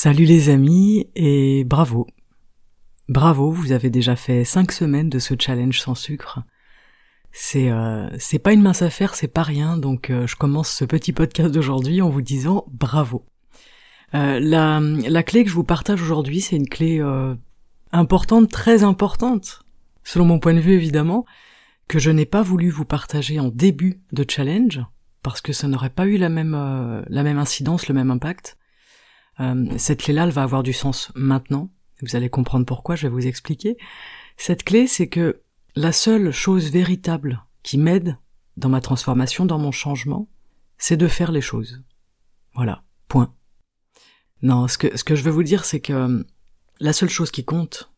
Salut les amis et bravo. Bravo, vous avez déjà fait 5 semaines de ce challenge sans sucre. C'est euh, c'est pas une mince affaire, c'est pas rien, donc euh, je commence ce petit podcast d'aujourd'hui en vous disant bravo. Euh, la, la clé que je vous partage aujourd'hui, c'est une clé euh, importante, très importante, selon mon point de vue évidemment, que je n'ai pas voulu vous partager en début de challenge, parce que ça n'aurait pas eu la même, la même incidence, le même impact. Euh, cette clé-là, elle va avoir du sens maintenant. Vous allez comprendre pourquoi, je vais vous expliquer. Cette clé, c'est que la seule chose véritable qui m'aide dans ma transformation, dans mon changement, c'est de faire les choses. Voilà, point. Non, ce que, ce que je veux vous dire, c'est que euh, la seule chose qui compte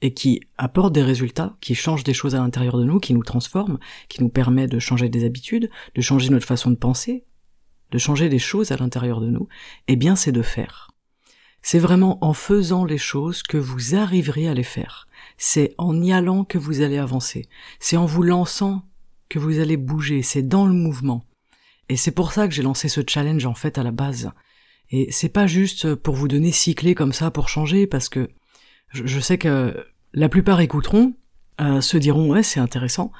et qui apporte des résultats, qui change des choses à l'intérieur de nous, qui nous transforme, qui nous permet de changer des habitudes, de changer notre façon de penser, de changer des choses à l'intérieur de nous, eh bien c'est de faire. C'est vraiment en faisant les choses que vous arriverez à les faire. C'est en y allant que vous allez avancer. C'est en vous lançant que vous allez bouger. C'est dans le mouvement. Et c'est pour ça que j'ai lancé ce challenge en fait à la base. Et c'est pas juste pour vous donner six clés comme ça pour changer, parce que je, sais que la plupart écouteront, euh, se diront ouais c'est intéressant,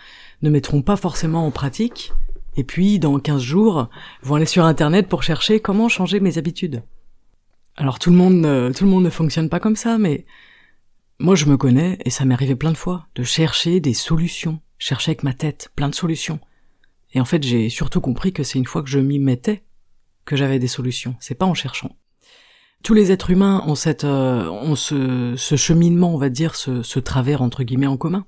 ne mettront pas forcément en pratique, et puis dans 15 jours vont aller sur internet pour chercher comment changer mes habitudes. Alors tout le monde, tout le monde ne fonctionne pas comme ça, mais moi je me connais et ça m'est arrivé plein de fois de chercher des solutions, chercher avec ma tête plein de solutions. Et en fait j'ai surtout compris que c'est une fois que je m'y mettais que j'avais des solutions, c'est pas en cherchant. Tous les êtres humains ont cette, euh, ont ce, ce, cheminement, on va dire, ce, ce travers entre guillemets en commun.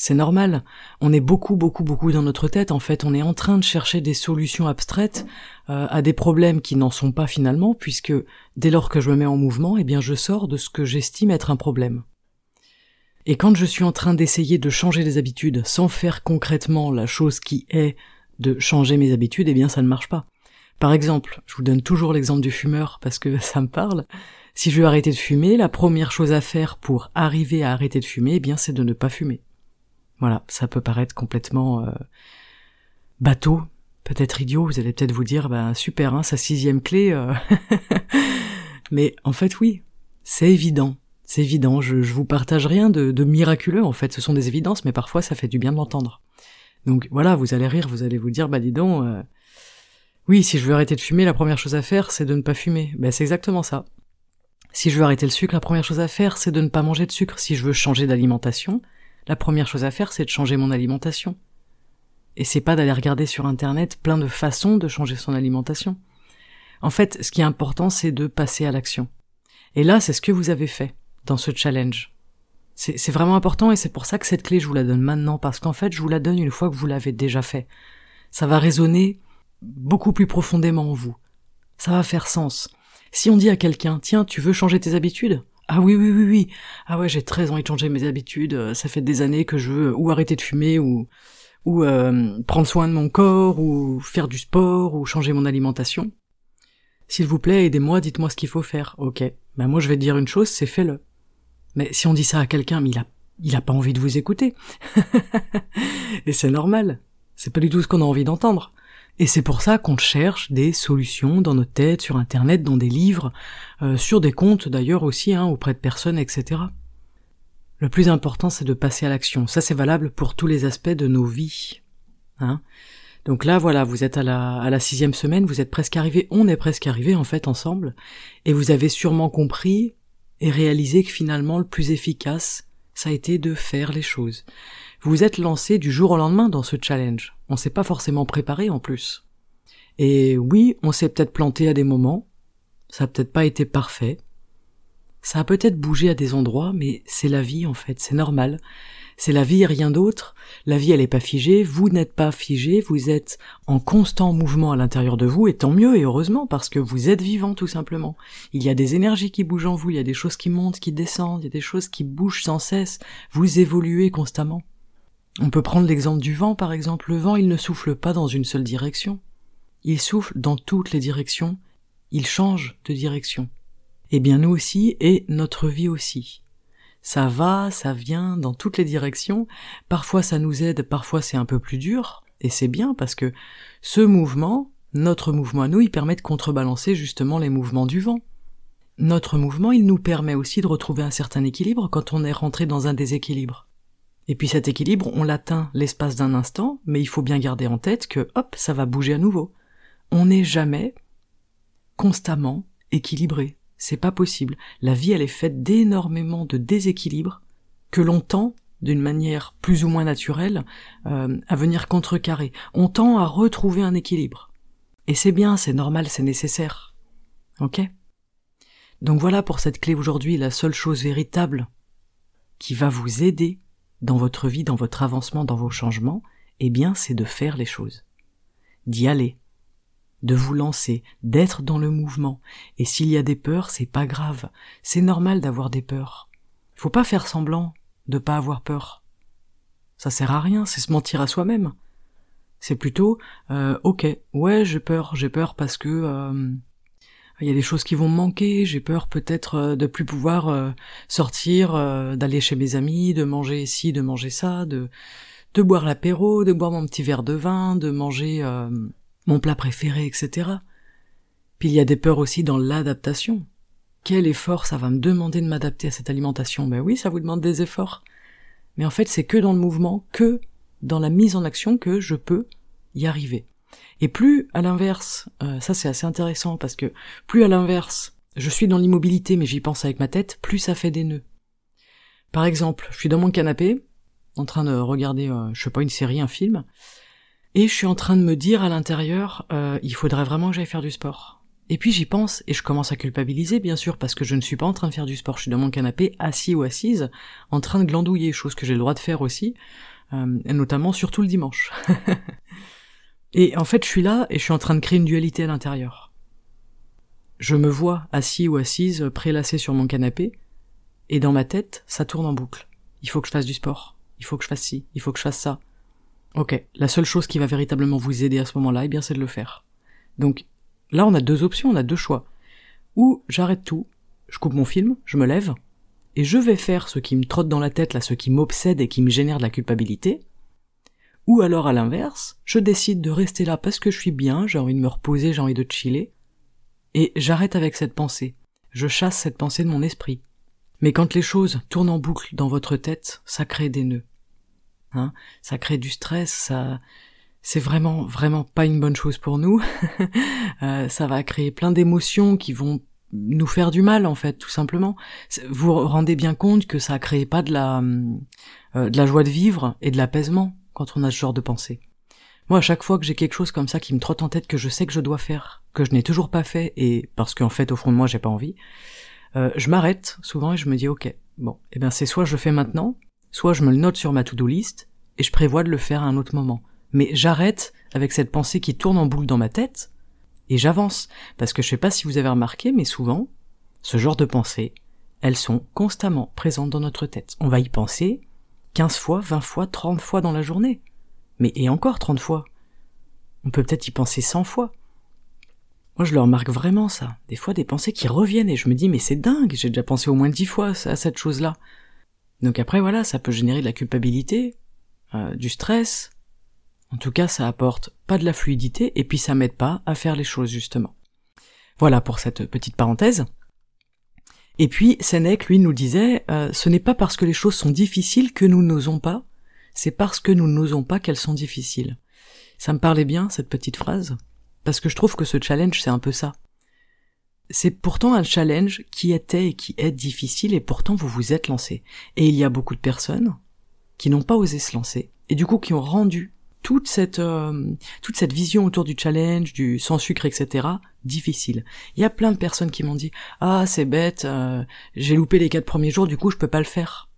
C'est normal. On est beaucoup, beaucoup, beaucoup dans notre tête. En fait, on est en train de chercher des solutions abstraites euh, à des problèmes qui n'en sont pas finalement, puisque dès lors que je me mets en mouvement, eh bien, je sors de ce que j'estime être un problème. Et quand je suis en train d'essayer de changer des habitudes sans faire concrètement la chose qui est de changer mes habitudes, eh bien, ça ne marche pas. Par exemple, je vous donne toujours l'exemple du fumeur parce que ça me parle. Si je veux arrêter de fumer, la première chose à faire pour arriver à arrêter de fumer, eh bien, c'est de ne pas fumer. Voilà, ça peut paraître complètement euh, bateau, peut-être idiot. Vous allez peut-être vous dire, bah super, hein, sa sixième clé. Euh. Mais en fait, oui, c'est évident. C'est évident. Je, je vous partage rien de, de miraculeux. En fait, ce sont des évidences, mais parfois ça fait du bien de l'entendre. Donc voilà, vous allez rire, vous allez vous dire, bah dis donc. Euh, oui, si je veux arrêter de fumer, la première chose à faire, c'est de ne pas fumer. Ben, c'est exactement ça. Si je veux arrêter le sucre, la première chose à faire, c'est de ne pas manger de sucre. Si je veux changer d'alimentation, la première chose à faire, c'est de changer mon alimentation. Et c'est pas d'aller regarder sur internet plein de façons de changer son alimentation. En fait, ce qui est important, c'est de passer à l'action. Et là, c'est ce que vous avez fait dans ce challenge. C'est vraiment important et c'est pour ça que cette clé, je vous la donne maintenant, parce qu'en fait, je vous la donne une fois que vous l'avez déjà fait. Ça va résonner beaucoup plus profondément en vous. Ça va faire sens. Si on dit à quelqu'un, tiens, tu veux changer tes habitudes? Ah oui, oui, oui, oui. Ah ouais, j'ai très envie de changer mes habitudes. Euh, ça fait des années que je veux ou arrêter de fumer ou ou euh, prendre soin de mon corps ou faire du sport ou changer mon alimentation. S'il vous plaît, aidez-moi, dites-moi ce qu'il faut faire. Ok. Ben moi je vais te dire une chose, c'est fais-le. Mais si on dit ça à quelqu'un, il a il a pas envie de vous écouter. Et c'est normal. C'est pas du tout ce qu'on a envie d'entendre. Et c'est pour ça qu'on cherche des solutions dans nos têtes, sur Internet, dans des livres, euh, sur des comptes d'ailleurs aussi, hein, auprès de personnes, etc. Le plus important, c'est de passer à l'action. Ça, c'est valable pour tous les aspects de nos vies. Hein Donc là, voilà, vous êtes à la, à la sixième semaine, vous êtes presque arrivé, on est presque arrivé en fait ensemble, et vous avez sûrement compris et réalisé que finalement le plus efficace, ça a été de faire les choses. Vous êtes lancé du jour au lendemain dans ce challenge. On s'est pas forcément préparé en plus. Et oui, on s'est peut-être planté à des moments. Ça a peut-être pas été parfait. Ça a peut-être bougé à des endroits, mais c'est la vie en fait, c'est normal. C'est la vie et rien d'autre. La vie elle est pas figée, vous n'êtes pas figé, vous êtes en constant mouvement à l'intérieur de vous, et tant mieux et heureusement parce que vous êtes vivant tout simplement. Il y a des énergies qui bougent en vous, il y a des choses qui montent, qui descendent, il y a des choses qui bougent sans cesse, vous évoluez constamment. On peut prendre l'exemple du vent, par exemple. Le vent, il ne souffle pas dans une seule direction. Il souffle dans toutes les directions. Il change de direction. Eh bien, nous aussi, et notre vie aussi. Ça va, ça vient dans toutes les directions. Parfois, ça nous aide, parfois, c'est un peu plus dur. Et c'est bien parce que ce mouvement, notre mouvement à nous, il permet de contrebalancer justement les mouvements du vent. notre mouvement, il nous permet aussi de retrouver un certain équilibre quand on est rentré dans un déséquilibre. Et puis cet équilibre, on l'atteint l'espace d'un instant, mais il faut bien garder en tête que, hop, ça va bouger à nouveau. On n'est jamais constamment équilibré. C'est pas possible. La vie, elle est faite d'énormément de déséquilibres que l'on tend, d'une manière plus ou moins naturelle, euh, à venir contrecarrer. On tend à retrouver un équilibre. Et c'est bien, c'est normal, c'est nécessaire. Ok? Donc voilà pour cette clé aujourd'hui, la seule chose véritable qui va vous aider dans votre vie, dans votre avancement, dans vos changements, eh bien, c'est de faire les choses. D'y aller. De vous lancer, d'être dans le mouvement. Et s'il y a des peurs, c'est pas grave. C'est normal d'avoir des peurs. Faut pas faire semblant de pas avoir peur. Ça sert à rien, c'est se mentir à soi-même. C'est plutôt, euh, ok, ouais, j'ai peur, j'ai peur parce que euh, il y a des choses qui vont me manquer, j'ai peur peut-être euh, de plus pouvoir euh, sortir, euh, d'aller chez mes amis, de manger ici, de manger ça, de de boire l'apéro, de boire mon petit verre de vin, de manger mon plat préféré, etc. Puis il y a des peurs aussi dans l'adaptation. Quel effort ça va me demander de m'adapter à cette alimentation? Ben oui, ça vous demande des efforts. Mais en fait, c'est que dans le mouvement, que dans la mise en action que je peux y arriver. Et plus à l'inverse, euh, ça c'est assez intéressant parce que plus à l'inverse, je suis dans l'immobilité mais j'y pense avec ma tête, plus ça fait des nœuds. Par exemple, je suis dans mon canapé, en train de regarder, euh, je sais pas, une série, un film, et je suis en train de me dire à l'intérieur, euh, il faudrait vraiment que j'aille faire du sport. Et puis j'y pense et je commence à culpabiliser bien sûr parce que je ne suis pas en train de faire du sport, je suis dans mon canapé assis ou assise, en train de glandouiller, chose que j'ai le droit de faire aussi, et notamment surtout le dimanche. Et en fait, je suis là et je suis en train de créer une dualité à l'intérieur. Je me vois assis ou assise, prélassé sur mon canapé, et dans ma tête, ça tourne en boucle. Il faut que je fasse du sport. Il faut que je fasse ci. Il faut que je fasse ça. Ok. La seule chose qui va véritablement vous aider à ce moment-là, eh bien, c'est de le faire. Donc, là, on a deux options, on a deux choix. Ou j'arrête tout, je coupe mon film, je me lève, et je vais faire ce qui me trotte dans la tête, là, ce qui m'obsède et qui me génère de la culpabilité, ou alors à l'inverse, je décide de rester là parce que je suis bien, j'ai envie de me reposer, j'ai envie de chiller, et j'arrête avec cette pensée. Je chasse cette pensée de mon esprit. Mais quand les choses tournent en boucle dans votre tête, ça crée des nœuds. Hein ça crée du stress, ça, c'est vraiment, vraiment pas une bonne chose pour nous. euh, ça va créer plein d'émotions qui vont nous faire du mal, en fait, tout simplement. Vous vous rendez bien compte que ça crée pas de la, euh, de la joie de vivre et de l'apaisement quand on a ce genre de pensée. Moi, à chaque fois que j'ai quelque chose comme ça qui me trotte en tête que je sais que je dois faire, que je n'ai toujours pas fait, et parce qu'en fait, au fond de moi, j'ai pas envie, euh, je m'arrête souvent et je me dis, ok, bon, eh bien c'est soit je le fais maintenant, soit je me le note sur ma to-do list, et je prévois de le faire à un autre moment. Mais j'arrête avec cette pensée qui tourne en boucle dans ma tête, et j'avance. Parce que je sais pas si vous avez remarqué, mais souvent, ce genre de pensées, elles sont constamment présentes dans notre tête. On va y penser, 15 fois, 20 fois, 30 fois dans la journée. Mais et encore 30 fois. On peut peut-être y penser 100 fois. Moi, je le remarque vraiment, ça. Des fois, des pensées qui reviennent et je me dis, mais c'est dingue, j'ai déjà pensé au moins 10 fois à cette chose-là. Donc après, voilà, ça peut générer de la culpabilité, euh, du stress. En tout cas, ça apporte pas de la fluidité et puis ça m'aide pas à faire les choses, justement. Voilà pour cette petite parenthèse. Et puis Sénèque, lui, nous disait, euh, ce n'est pas parce que les choses sont difficiles que nous n'osons pas, c'est parce que nous n'osons pas qu'elles sont difficiles. Ça me parlait bien, cette petite phrase, parce que je trouve que ce challenge, c'est un peu ça. C'est pourtant un challenge qui était et qui est difficile, et pourtant vous vous êtes lancé. Et il y a beaucoup de personnes qui n'ont pas osé se lancer, et du coup qui ont rendu toute cette euh, toute cette vision autour du challenge, du sans sucre, etc. difficile. Il y a plein de personnes qui m'ont dit ah c'est bête, euh, j'ai loupé les quatre premiers jours, du coup je peux pas le faire.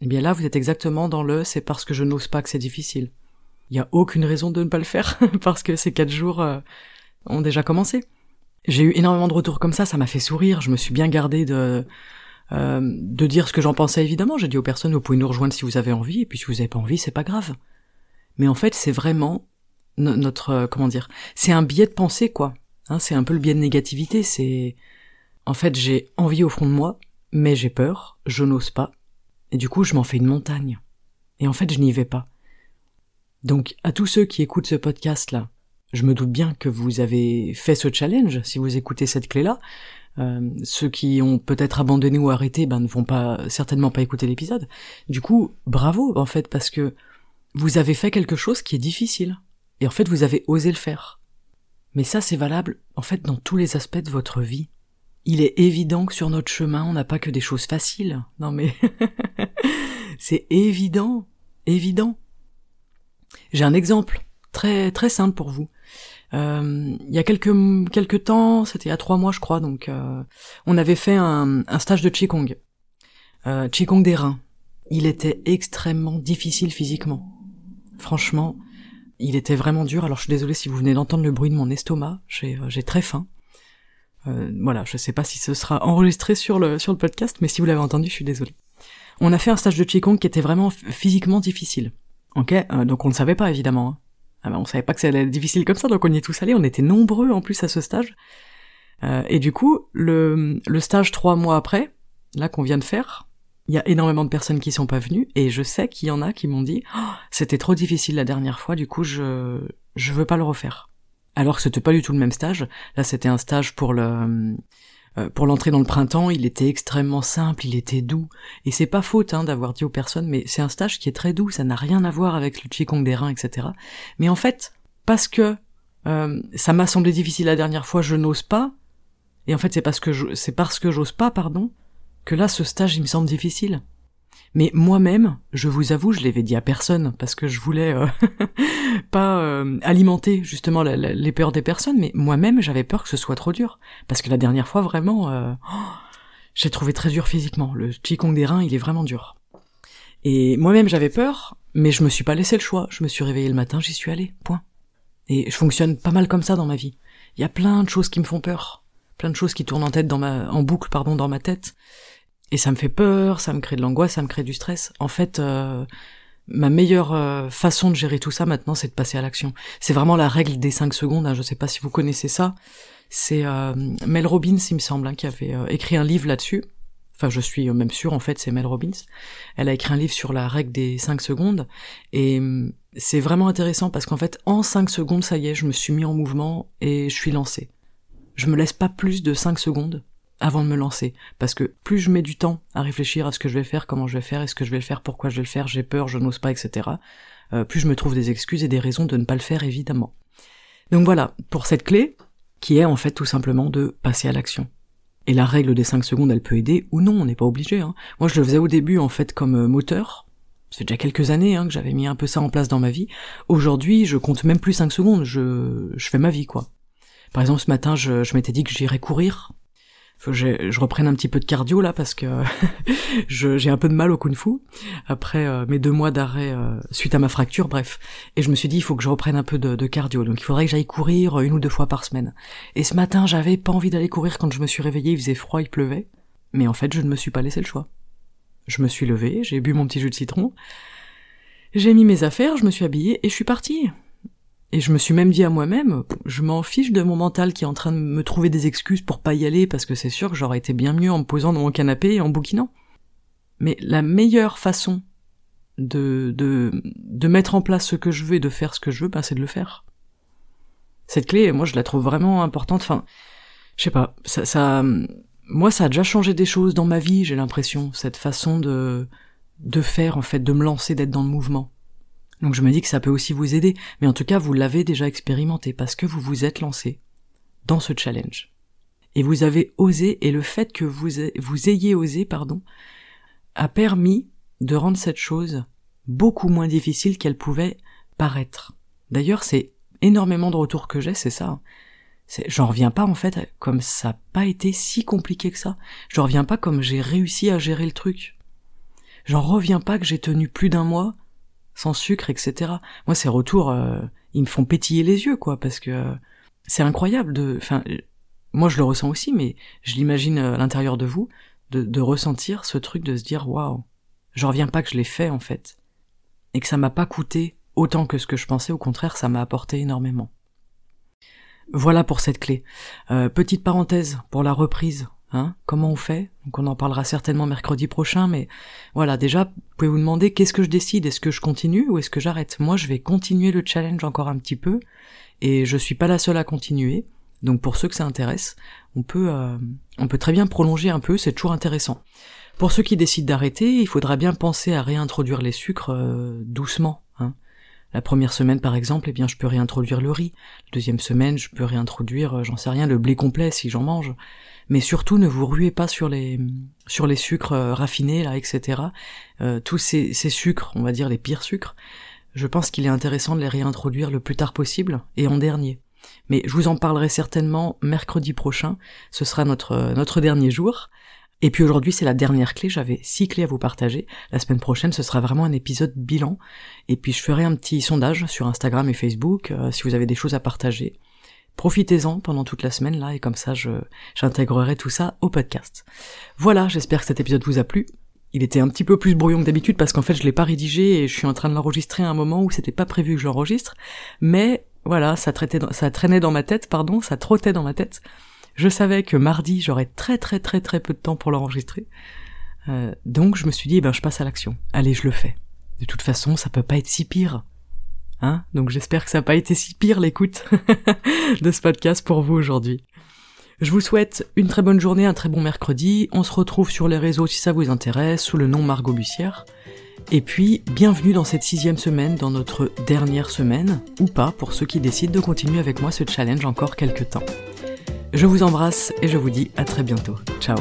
Eh bien là vous êtes exactement dans le c'est parce que je n'ose pas que c'est difficile. Il y a aucune raison de ne pas le faire parce que ces quatre jours euh, ont déjà commencé. J'ai eu énormément de retours comme ça, ça m'a fait sourire. Je me suis bien gardé de de dire ce que j'en pensais évidemment. J'ai dit aux personnes vous pouvez nous rejoindre si vous avez envie et puis si vous avez pas envie c'est pas grave mais en fait c'est vraiment notre euh, comment dire c'est un biais de pensée quoi hein, c'est un peu le biais de négativité c'est en fait j'ai envie au fond de moi mais j'ai peur je n'ose pas et du coup je m'en fais une montagne et en fait je n'y vais pas donc à tous ceux qui écoutent ce podcast là je me doute bien que vous avez fait ce challenge si vous écoutez cette clé là Euh, ceux qui ont peut-être abandonné ou arrêté, ben, ne vont pas certainement pas écouter l'épisode. Du coup, bravo en fait parce que vous avez fait quelque chose qui est difficile et en fait vous avez osé le faire. Mais ça c'est valable en fait dans tous les aspects de votre vie. Il est évident que sur notre chemin on n'a pas que des choses faciles. Non mais c'est évident, évident. J'ai un exemple très très simple pour vous. Euh, il y a quelques quelques temps, c'était il y a trois mois je crois, donc euh, on avait fait un, un stage de qigong, euh, qigong des reins. Il était extrêmement difficile physiquement. Franchement, il était vraiment dur. Alors je suis désolée si vous venez d'entendre le bruit de mon estomac, j'ai euh, très faim. Euh, voilà, je sais pas si ce sera enregistré sur le sur le podcast, mais si vous l'avez entendu, je suis désolée. On a fait un stage de qigong qui était vraiment physiquement difficile. Ok, donc on ne savait pas évidemment. Hein. Ah ben, on savait pas que ça allait être difficile comme ça, donc on y est tous allés, on était nombreux en plus à ce stage. Euh, et du coup, le, le stage trois mois après, là qu'on vient de faire, il y a énormément de personnes qui sont pas venues, et je sais qu'il y en a qui m'ont dit oh, c'était trop difficile la dernière fois, du coup je je veux pas le refaire. Alors que c'était pas du tout le même stage. Là, c'était un stage pour le euh, pour l'entrée dans le printemps, il était extrêmement simple, il était doux. Et c'est pas faute hein, d'avoir dit aux personnes, mais c'est un stage qui est très doux, ça n'a rien à voir avec le Qigong des reins, etc. Mais en fait, parce que euh, ça m'a semblé difficile la dernière fois, je n'ose pas. Et en fait, c'est parce que c'est parce que j'ose pas, pardon, que là, ce stage, il me semble difficile. Mais moi-même, je vous avoue, je l'avais dit à personne parce que je voulais euh, pas euh, alimenter justement les peurs des personnes, mais moi-même j'avais peur que ce soit trop dur parce que la dernière fois vraiment, euh, j'ai trouvé très dur physiquement. Le qigong des reins, il est vraiment dur. Et moi-même j'avais peur, mais je me suis pas laissé le choix. Je me suis réveillé le matin, j'y suis allé. Point. Et je fonctionne pas mal comme ça dans ma vie. Il y a plein de choses qui me font peur, plein de choses qui tournent en tête dans ma, en boucle pardon dans ma tête. Et ça me fait peur, ça me crée de l'angoisse, ça me crée du stress. En fait, euh, ma meilleure euh, façon de gérer tout ça maintenant, c'est de passer à l'action. C'est vraiment la règle des 5 secondes. Hein, je sais pas si vous connaissez ça. C'est euh, Mel Robbins, il me semble, hein, qui avait écrit un livre là-dessus. Enfin, je suis même sûr, en fait, c'est Mel Robbins. Elle a écrit un livre sur la règle des 5 secondes. Et hum, c'est vraiment intéressant parce qu'en fait, en 5 secondes, ça y est, je me suis mis en mouvement et je suis lancé. Je me laisse pas plus de 5 secondes avant de me lancer. Parce que plus je mets du temps à réfléchir à ce que je vais faire, comment je vais faire, est-ce que je vais le faire, pourquoi je vais le faire, j'ai peur, je n'ose pas, etc., euh, plus je me trouve des excuses et des raisons de ne pas le faire, évidemment. Donc voilà, pour cette clé, qui est en fait tout simplement de passer à l'action. Et la règle des 5 secondes, elle peut aider ou non, on n'est pas obligé. Hein. Moi, je le faisais au début en fait comme euh, moteur. C'est déjà quelques années hein, que j'avais mis un peu ça en place dans ma vie. Aujourd'hui, je compte même plus 5 secondes, je, je fais ma vie, quoi. Par exemple, ce matin, je, je m'étais dit que j'irais courir faut que je reprenne un petit peu de cardio là parce que j'ai un peu de mal au kung-fu après euh, mes deux mois d'arrêt euh, suite à ma fracture, bref. Et je me suis dit il faut que je reprenne un peu de, de cardio, donc il faudrait que j'aille courir une ou deux fois par semaine. Et ce matin j'avais pas envie d'aller courir quand je me suis réveillé, il faisait froid, il pleuvait, mais en fait je ne me suis pas laissé le choix. Je me suis levé, j'ai bu mon petit jus de citron, j'ai mis mes affaires, je me suis habillé et je suis parti. Et je me suis même dit à moi-même, je m'en fiche de mon mental qui est en train de me trouver des excuses pour pas y aller parce que c'est sûr que j'aurais été bien mieux en me posant dans mon canapé et en bouquinant. Mais la meilleure façon de, de, de mettre en place ce que je veux et de faire ce que je veux, ben c'est de le faire. Cette clé, moi je la trouve vraiment importante, enfin, je sais pas, ça, ça, moi ça a déjà changé des choses dans ma vie, j'ai l'impression, cette façon de, de faire en fait, de me lancer, d'être dans le mouvement. Donc je me dis que ça peut aussi vous aider, mais en tout cas vous l'avez déjà expérimenté parce que vous vous êtes lancé dans ce challenge. Et vous avez osé, et le fait que vous, ayez osé, pardon, a permis de rendre cette chose beaucoup moins difficile qu'elle pouvait paraître. D'ailleurs, c'est énormément de retours que j'ai, c'est ça. J'en reviens pas en fait, comme ça n'a pas été si compliqué que ça. J'en reviens pas comme j'ai réussi à gérer le truc. J'en reviens pas que j'ai tenu plus d'un mois sans sucre, etc. Moi, ces retours, euh, ils me font pétiller les yeux, quoi, parce que euh, c'est incroyable de. Enfin, moi, je le ressens aussi, mais je l'imagine euh, à l'intérieur de vous, de, de, ressentir ce truc, de se dire, waouh, je reviens pas que je l'ai fait en fait, et que ça m'a pas coûté autant que ce que je pensais. Au contraire, ça m'a apporté énormément. Voilà pour cette clé. petite parenthèse pour la reprise Hein Comment on fait? Donc on en parlera certainement mercredi prochain, mais voilà, déjà, vous pouvez vous demander qu'est-ce que je décide? Est-ce que je continue ou est-ce que j'arrête? Moi, je vais continuer le challenge encore un petit peu, et je suis pas la seule à continuer. Donc pour ceux que ça intéresse, on peut, euh, on peut très bien prolonger un peu, c'est toujours intéressant. Pour ceux qui décident d'arrêter, il faudra bien penser à réintroduire les sucres euh, doucement. Hein. La première semaine par exemple, eh bien je peux réintroduire le riz. Deuxième semaine, je peux réintroduire, euh, j'en sais rien, le blé complet si j'en mange. Mais surtout, ne vous ruez pas sur les sur les sucres raffinés là, etc. tous ces, ces sucres, on va dire les pires sucres. Je pense qu'il est intéressant de les réintroduire le plus tard possible et en dernier. Mais je vous en parlerai certainement mercredi prochain. Ce sera notre, notre dernier jour. Et puis aujourd'hui, c'est la dernière clé. J'avais six clés à vous partager. La semaine prochaine, ce sera vraiment un épisode bilan. Et puis je ferai un petit sondage sur Instagram et Facebook euh, si vous avez des choses à partager. Profitez-en pendant toute la semaine là et comme ça je j'intégrerai tout ça au podcast. Voilà, j'espère que cet épisode vous a plu. Il était un petit peu plus brouillon que d'habitude parce qu'en fait je l'ai pas rédigé et je suis en train de l'enregistrer à un moment où c'était pas prévu que je l'enregistre, mais voilà, ça, traînait dans ma tête, pardon, ça trottait dans ma tête. Je savais que mardi, j'aurais très très très très peu de temps pour l'enregistrer. Euh, donc je me suis dit, eh ben je passe à l'action. Allez, je le fais. De toute façon, ça peut pas être si pire. Hein Donc j'espère que ça n'a pas été si pire l'écoute de ce podcast pour vous aujourd'hui. Je vous souhaite une très bonne journée, un très bon mercredi. On se retrouve sur les réseaux si ça vous intéresse, sous le nom Margot Bussière. Et puis, bienvenue dans cette sixième semaine, dans notre dernière semaine, ou pas pour ceux qui décident de continuer avec moi ce challenge encore quelques temps. Je vous embrasse et je vous dis à très bientôt. Ciao